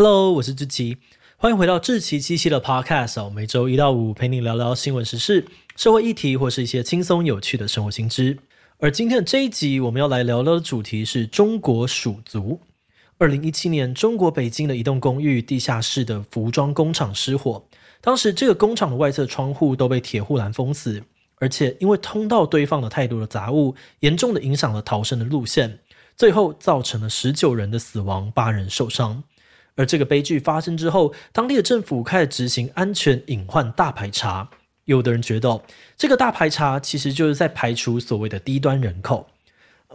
Hello，我是志奇，欢迎回到志奇七七的 Podcast。每周一到五陪你聊聊新闻时事、社会议题，或是一些轻松有趣的生活新知。而今天的这一集，我们要来聊聊的主题是中国鼠族。二零一七年，中国北京的一栋公寓地下室的服装工厂失火，当时这个工厂的外侧窗户都被铁护栏封死，而且因为通道堆放了太多的杂物，严重的影响了逃生的路线，最后造成了十九人的死亡，八人受伤。而这个悲剧发生之后，当地的政府开始执行安全隐患大排查。有的人觉得，这个大排查其实就是在排除所谓的低端人口。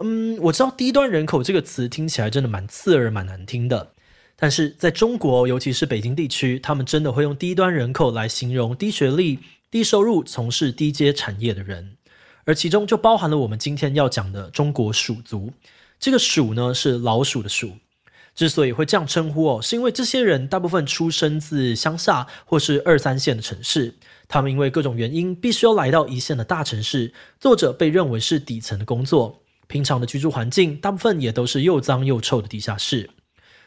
嗯，我知道“低端人口”这个词听起来真的蛮刺耳、蛮难听的。但是在中国，尤其是北京地区，他们真的会用“低端人口”来形容低学历、低收入、从事低阶产业的人，而其中就包含了我们今天要讲的中国鼠族。这个“鼠”呢，是老鼠的“鼠”。之所以会这样称呼哦，是因为这些人大部分出生自乡下或是二三线的城市，他们因为各种原因必须要来到一线的大城市，做着被认为是底层的工作。平常的居住环境大部分也都是又脏又臭的地下室。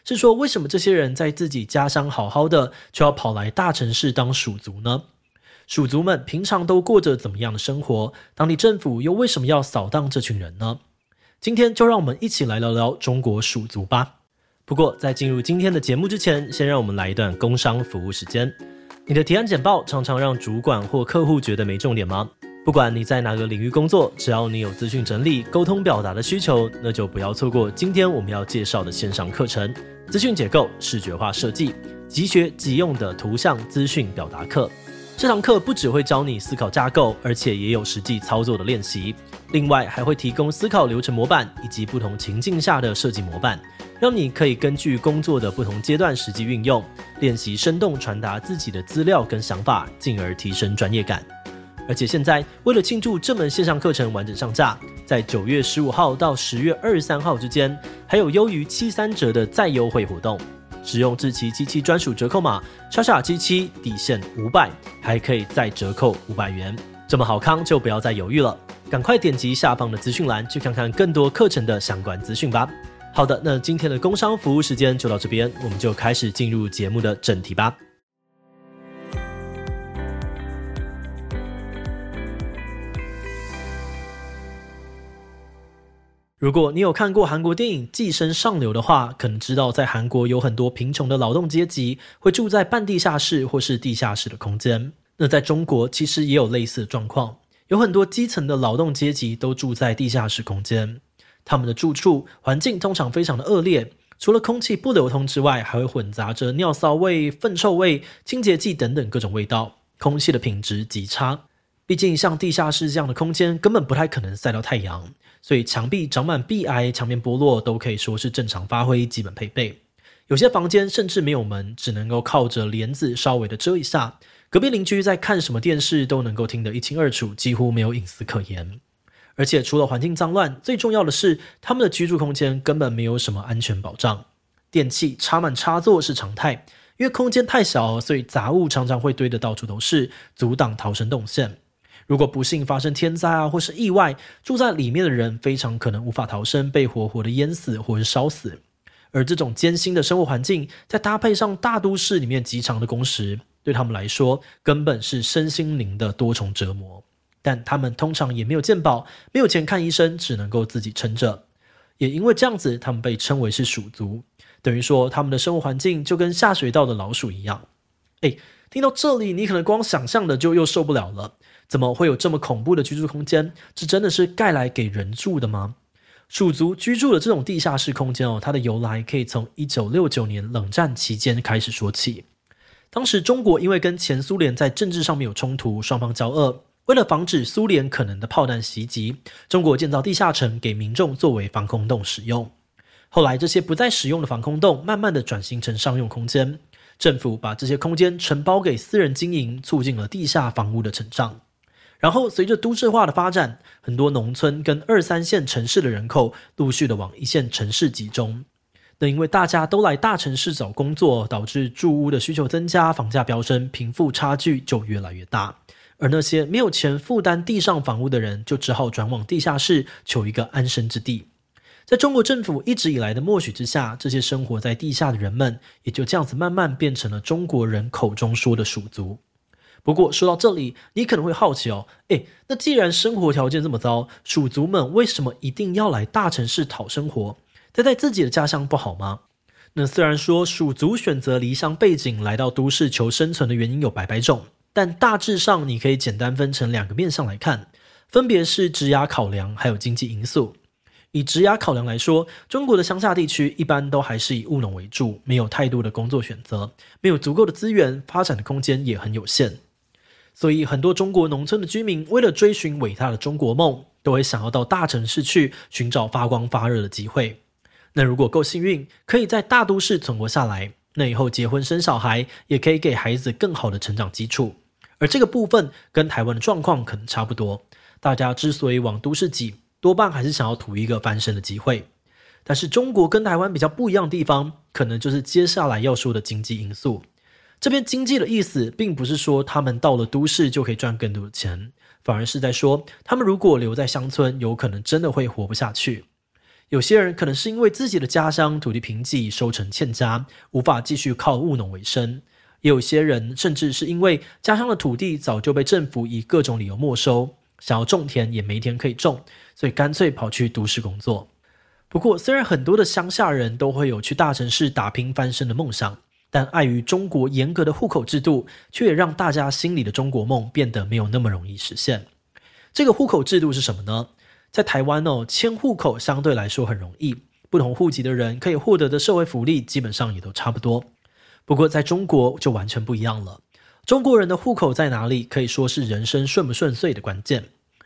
是说，为什么这些人在自己家乡好好的，却要跑来大城市当鼠族呢？鼠族们平常都过着怎么样的生活？当地政府又为什么要扫荡这群人呢？今天就让我们一起来聊聊中国鼠族吧。不过，在进入今天的节目之前，先让我们来一段工商服务时间。你的提案简报常常让主管或客户觉得没重点吗？不管你在哪个领域工作，只要你有资讯整理、沟通表达的需求，那就不要错过今天我们要介绍的线上课程——资讯结构、视觉化设计，即学即用的图像资讯表达课。这堂课不只会教你思考架构，而且也有实际操作的练习。另外，还会提供思考流程模板以及不同情境下的设计模板，让你可以根据工作的不同阶段实际运用，练习生动传达自己的资料跟想法，进而提升专业感。而且现在，为了庆祝这门线上课程完整上架，在九月十五号到十月二十三号之间，还有优于七三折的再优惠活动。使用智奇机器专属折扣码叉叉七七底线五百，还可以再折扣五百元。这么好康，就不要再犹豫了，赶快点击下方的资讯栏去看看更多课程的相关资讯吧。好的，那今天的工商服务时间就到这边，我们就开始进入节目的正题吧。如果你有看过韩国电影《寄生上流》的话，可能知道在韩国有很多贫穷的劳动阶级会住在半地下室或是地下室的空间。那在中国其实也有类似的状况，有很多基层的劳动阶级都住在地下室空间。他们的住处环境通常非常的恶劣，除了空气不流通之外，还会混杂着尿骚味、粪臭味、清洁剂等等各种味道，空气的品质极差。毕竟像地下室这样的空间根本不太可能晒到太阳。所以墙壁长满壁癌、墙面剥落都可以说是正常发挥基本配备。有些房间甚至没有门，只能够靠着帘子稍微的遮一下。隔壁邻居在看什么电视都能够听得一清二楚，几乎没有隐私可言。而且除了环境脏乱，最重要的是他们的居住空间根本没有什么安全保障。电器插满插座是常态，因为空间太小，所以杂物常常会堆得到处都是，阻挡逃生动线。如果不幸发生天灾啊，或是意外，住在里面的人非常可能无法逃生，被活活的淹死或是烧死。而这种艰辛的生活环境，再搭配上大都市里面极长的工时，对他们来说根本是身心灵的多重折磨。但他们通常也没有健保，没有钱看医生，只能够自己撑着。也因为这样子，他们被称为是鼠族，等于说他们的生活环境就跟下水道的老鼠一样。诶，听到这里，你可能光想象的就又受不了了。怎么会有这么恐怖的居住空间？这真的是盖来给人住的吗？鼠族居住的这种地下室空间哦，它的由来可以从一九六九年冷战期间开始说起。当时中国因为跟前苏联在政治上面有冲突，双方交恶，为了防止苏联可能的炮弹袭击，中国建造地下城给民众作为防空洞使用。后来这些不再使用的防空洞，慢慢的转型成商用空间，政府把这些空间承包给私人经营，促进了地下房屋的成长。然后，随着都市化的发展，很多农村跟二三线城市的人口陆续的往一线城市集中。那因为大家都来大城市找工作，导致住屋的需求增加，房价飙升，贫富差距就越来越大。而那些没有钱负担地上房屋的人，就只好转往地下室求一个安身之地。在中国政府一直以来的默许之下，这些生活在地下的人们也就这样子慢慢变成了中国人口中说的鼠族。不过说到这里，你可能会好奇哦，诶，那既然生活条件这么糟，鼠族们为什么一定要来大城市讨生活？待在自己的家乡不好吗？那虽然说鼠族选择离乡背井来到都市求生存的原因有百百种，但大致上你可以简单分成两个面向来看，分别是职涯考量还有经济因素。以职涯考量来说，中国的乡下地区一般都还是以务农为主，没有太多的工作选择，没有足够的资源，发展的空间也很有限。所以，很多中国农村的居民为了追寻伟大的中国梦，都会想要到大城市去寻找发光发热的机会。那如果够幸运，可以在大都市存活下来，那以后结婚生小孩，也可以给孩子更好的成长基础。而这个部分跟台湾的状况可能差不多，大家之所以往都市挤，多半还是想要图一个翻身的机会。但是中国跟台湾比较不一样的地方，可能就是接下来要说的经济因素。这边经济的意思，并不是说他们到了都市就可以赚更多的钱，反而是在说，他们如果留在乡村，有可能真的会活不下去。有些人可能是因为自己的家乡土地贫瘠，收成欠佳，无法继续靠务农为生；也有些人甚至是因为家乡的土地早就被政府以各种理由没收，想要种田也没田可以种，所以干脆跑去都市工作。不过，虽然很多的乡下人都会有去大城市打拼翻身的梦想。但碍于中国严格的户口制度，却也让大家心里的中国梦变得没有那么容易实现。这个户口制度是什么呢？在台湾哦，迁户口相对来说很容易，不同户籍的人可以获得的社会福利基本上也都差不多。不过在中国就完全不一样了。中国人的户口在哪里，可以说是人生顺不顺遂的关键，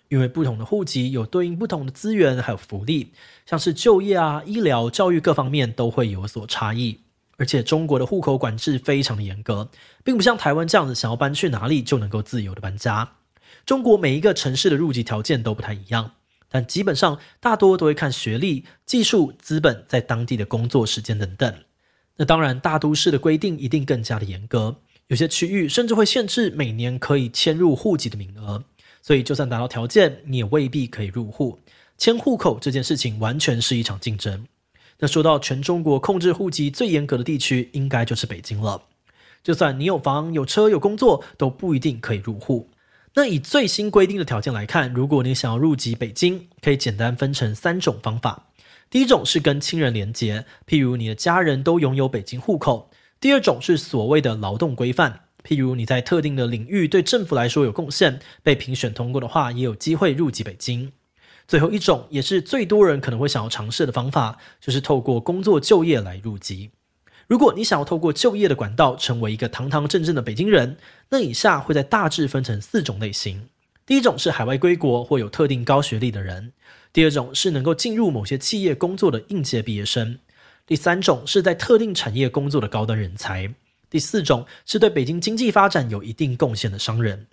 因为不同的户籍有对应不同的资源还有福利，像是就业啊、医疗、教育各方面都会有所差异。而且中国的户口管制非常的严格，并不像台湾这样子，想要搬去哪里就能够自由的搬家。中国每一个城市的入籍条件都不太一样，但基本上大多都会看学历、技术、资本在当地的工作时间等等。那当然，大都市的规定一定更加的严格，有些区域甚至会限制每年可以迁入户籍的名额，所以就算达到条件，你也未必可以入户。迁户口这件事情完全是一场竞争。那说到全中国控制户籍最严格的地区，应该就是北京了。就算你有房、有车、有工作，都不一定可以入户。那以最新规定的条件来看，如果你想要入籍北京，可以简单分成三种方法。第一种是跟亲人连结，譬如你的家人都拥有北京户口；第二种是所谓的劳动规范，譬如你在特定的领域对政府来说有贡献，被评选通过的话，也有机会入籍北京。最后一种也是最多人可能会想要尝试的方法，就是透过工作就业来入籍。如果你想要透过就业的管道成为一个堂堂正正的北京人，那以下会在大致分成四种类型。第一种是海外归国或有特定高学历的人；第二种是能够进入某些企业工作的应届毕业生；第三种是在特定产业工作的高端人才；第四种是对北京经济发展有一定贡献的商人。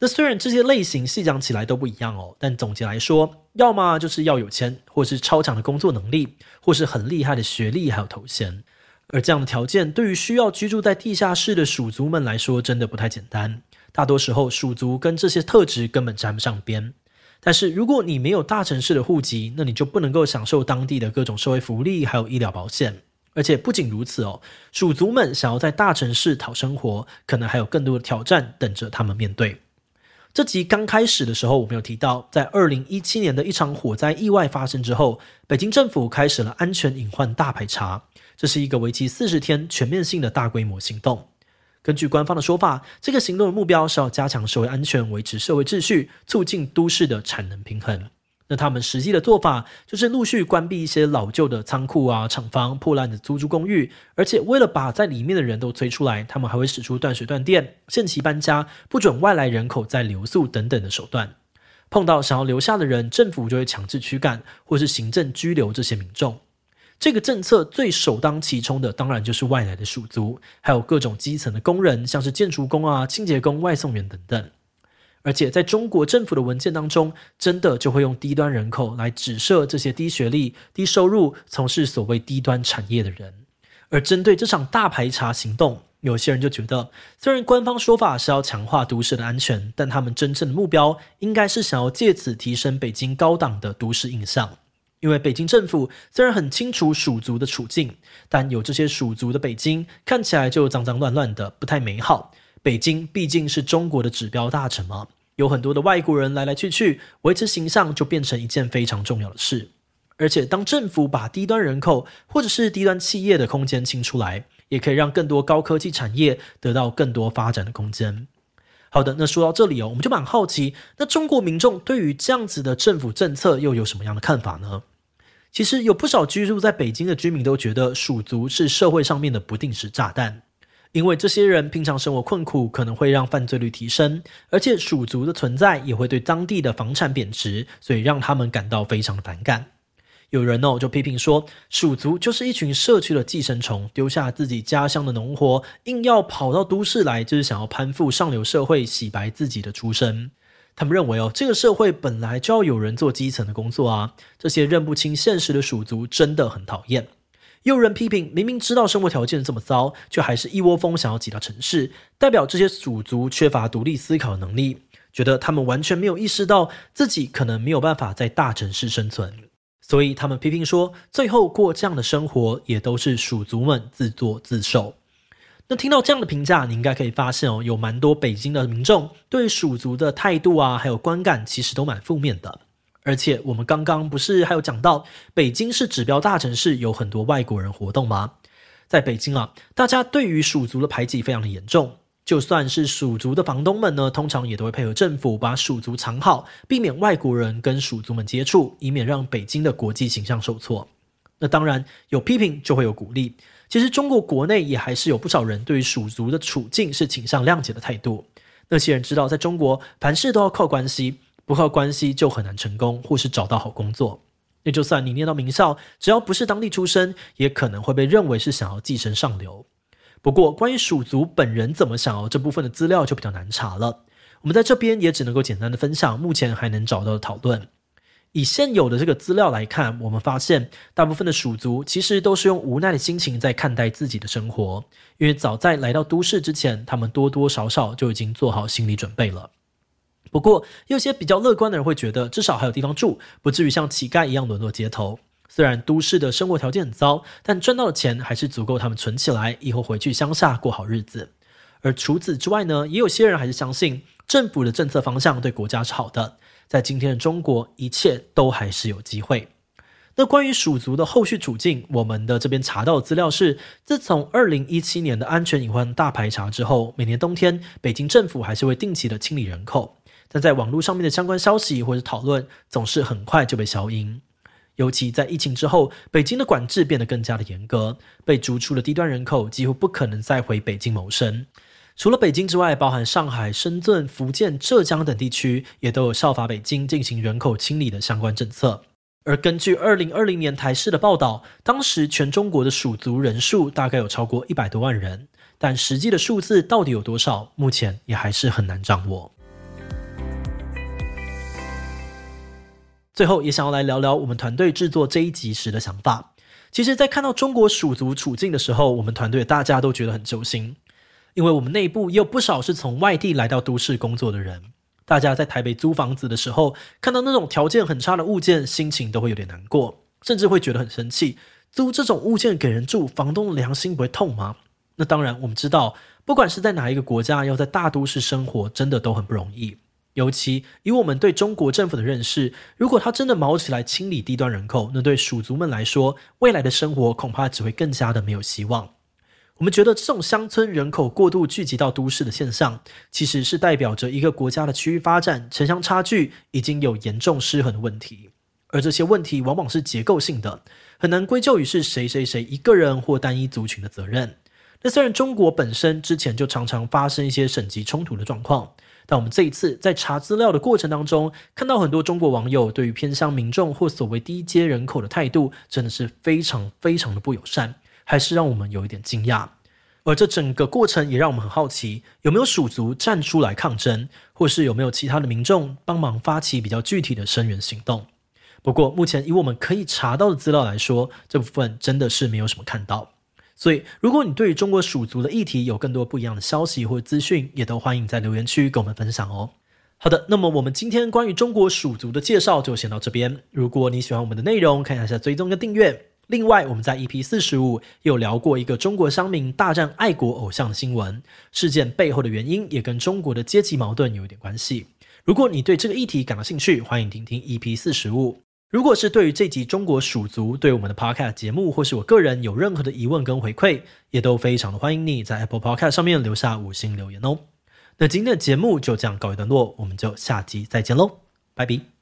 那虽然这些类型细讲起来都不一样哦，但总结来说，要么就是要有钱，或是超强的工作能力，或是很厉害的学历还有头衔。而这样的条件，对于需要居住在地下室的鼠族们来说，真的不太简单。大多时候，鼠族跟这些特质根本沾不上边。但是如果你没有大城市的户籍，那你就不能够享受当地的各种社会福利，还有医疗保险。而且不仅如此哦，鼠族们想要在大城市讨生活，可能还有更多的挑战等着他们面对。这集刚开始的时候，我们有提到，在二零一七年的一场火灾意外发生之后，北京政府开始了安全隐患大排查，这是一个为期四十天全面性的大规模行动。根据官方的说法，这个行动的目标是要加强社会安全，维持社会秩序，促进都市的产能平衡。那他们实际的做法就是陆续关闭一些老旧的仓库啊、厂房、破烂的租住公寓，而且为了把在里面的人都催出来，他们还会使出断水断电、限期搬家、不准外来人口再留宿等等的手段。碰到想要留下的人，政府就会强制驱赶或是行政拘留这些民众。这个政策最首当其冲的，当然就是外来的属族，还有各种基层的工人，像是建筑工啊、清洁工、外送员等等。而且在中国政府的文件当中，真的就会用低端人口来指涉这些低学历、低收入、从事所谓低端产业的人。而针对这场大排查行动，有些人就觉得，虽然官方说法是要强化都市的安全，但他们真正的目标应该是想要借此提升北京高档的都市印象。因为北京政府虽然很清楚蜀族的处境，但有这些蜀族的北京看起来就脏脏乱乱的，不太美好。北京毕竟是中国的指标大城嘛，有很多的外国人来来去去，维持形象就变成一件非常重要的事。而且，当政府把低端人口或者是低端企业的空间清出来，也可以让更多高科技产业得到更多发展的空间。好的，那说到这里哦，我们就蛮好奇，那中国民众对于这样子的政府政策又有什么样的看法呢？其实有不少居住在北京的居民都觉得蜀族是社会上面的不定时炸弹，因为这些人平常生活困苦，可能会让犯罪率提升，而且蜀族的存在也会对当地的房产贬值，所以让他们感到非常反感。有人哦就批评说，蜀族就是一群社区的寄生虫，丢下自己家乡的农活，硬要跑到都市来，就是想要攀附上流社会，洗白自己的出身。他们认为哦，这个社会本来就要有人做基层的工作啊。这些认不清现实的蜀族真的很讨厌。又有人批评，明明知道生活条件这么糟，却还是一窝蜂想要挤到城市，代表这些鼠族缺乏独立思考能力，觉得他们完全没有意识到自己可能没有办法在大城市生存。所以他们批评说，最后过这样的生活也都是鼠族们自作自受。那听到这样的评价，你应该可以发现哦，有蛮多北京的民众对鼠族的态度啊，还有观感，其实都蛮负面的。而且我们刚刚不是还有讲到，北京是指标大城市，有很多外国人活动吗？在北京啊，大家对于蜀族的排挤非常的严重。就算是蜀族的房东们呢，通常也都会配合政府把蜀族藏好，避免外国人跟蜀族们接触，以免让北京的国际形象受挫。那当然有批评就会有鼓励。其实中国国内也还是有不少人对于蜀族的处境是倾向谅解的态度。那些人知道，在中国凡事都要靠关系，不靠关系就很难成功或是找到好工作。那就算你念到名校，只要不是当地出身，也可能会被认为是想要寄生上流。不过，关于蜀族本人怎么想哦，这部分的资料就比较难查了。我们在这边也只能够简单的分享目前还能找到的讨论。以现有的这个资料来看，我们发现大部分的蜀族其实都是用无奈的心情在看待自己的生活，因为早在来到都市之前，他们多多少少就已经做好心理准备了。不过，有些比较乐观的人会觉得，至少还有地方住，不至于像乞丐一样沦落街头。虽然都市的生活条件很糟，但赚到的钱还是足够他们存起来，以后回去乡下过好日子。而除此之外呢，也有些人还是相信政府的政策方向对国家是好的。在今天的中国，一切都还是有机会。那关于蜀族的后续处境，我们的这边查到的资料是，自从二零一七年的安全隐患大排查之后，每年冬天北京政府还是会定期的清理人口，但在网络上面的相关消息或者讨论，总是很快就被消音。尤其在疫情之后，北京的管制变得更加的严格，被逐出的低端人口几乎不可能再回北京谋生。除了北京之外，包含上海、深圳、福建、浙江等地区，也都有效法北京进行人口清理的相关政策。而根据二零二零年台视的报道，当时全中国的蜀族人数大概有超过一百多万人，但实际的数字到底有多少，目前也还是很难掌握。最后也想要来聊聊我们团队制作这一集时的想法。其实，在看到中国蜀族处境的时候，我们团队大家都觉得很揪心，因为我们内部也有不少是从外地来到都市工作的人。大家在台北租房子的时候，看到那种条件很差的物件，心情都会有点难过，甚至会觉得很生气。租这种物件给人住，房东的良心不会痛吗？那当然，我们知道，不管是在哪一个国家，要在大都市生活，真的都很不容易。尤其以我们对中国政府的认识，如果他真的卯起来清理低端人口，那对蜀族们来说，未来的生活恐怕只会更加的没有希望。我们觉得这种乡村人口过度聚集到都市的现象，其实是代表着一个国家的区域发展城乡差距已经有严重失衡的问题，而这些问题往往是结构性的，很难归咎于是谁谁谁一个人或单一族群的责任。那虽然中国本身之前就常常发生一些省级冲突的状况。但我们这一次在查资料的过程当中，看到很多中国网友对于偏乡民众或所谓低阶人口的态度，真的是非常非常的不友善，还是让我们有一点惊讶。而这整个过程也让我们很好奇，有没有蜀族站出来抗争，或是有没有其他的民众帮忙发起比较具体的声援行动？不过目前以我们可以查到的资料来说，这部分真的是没有什么看到。所以，如果你对于中国蜀族的议题有更多不一样的消息或资讯，也都欢迎在留言区跟我们分享哦。好的，那么我们今天关于中国蜀族的介绍就先到这边。如果你喜欢我们的内容，看一下追踪跟订阅。另外，我们在 EP 四十五有聊过一个中国乡民大战爱国偶像的新闻事件背后的原因，也跟中国的阶级矛盾有一点关系。如果你对这个议题感到兴趣，欢迎听听 EP 四十五。如果是对于这集中国蜀族对我们的 Podcast 节目，或是我个人有任何的疑问跟回馈，也都非常的欢迎你在 Apple Podcast 上面留下五星留言哦。那今天的节目就这样告一段落，我们就下集再见喽，拜拜。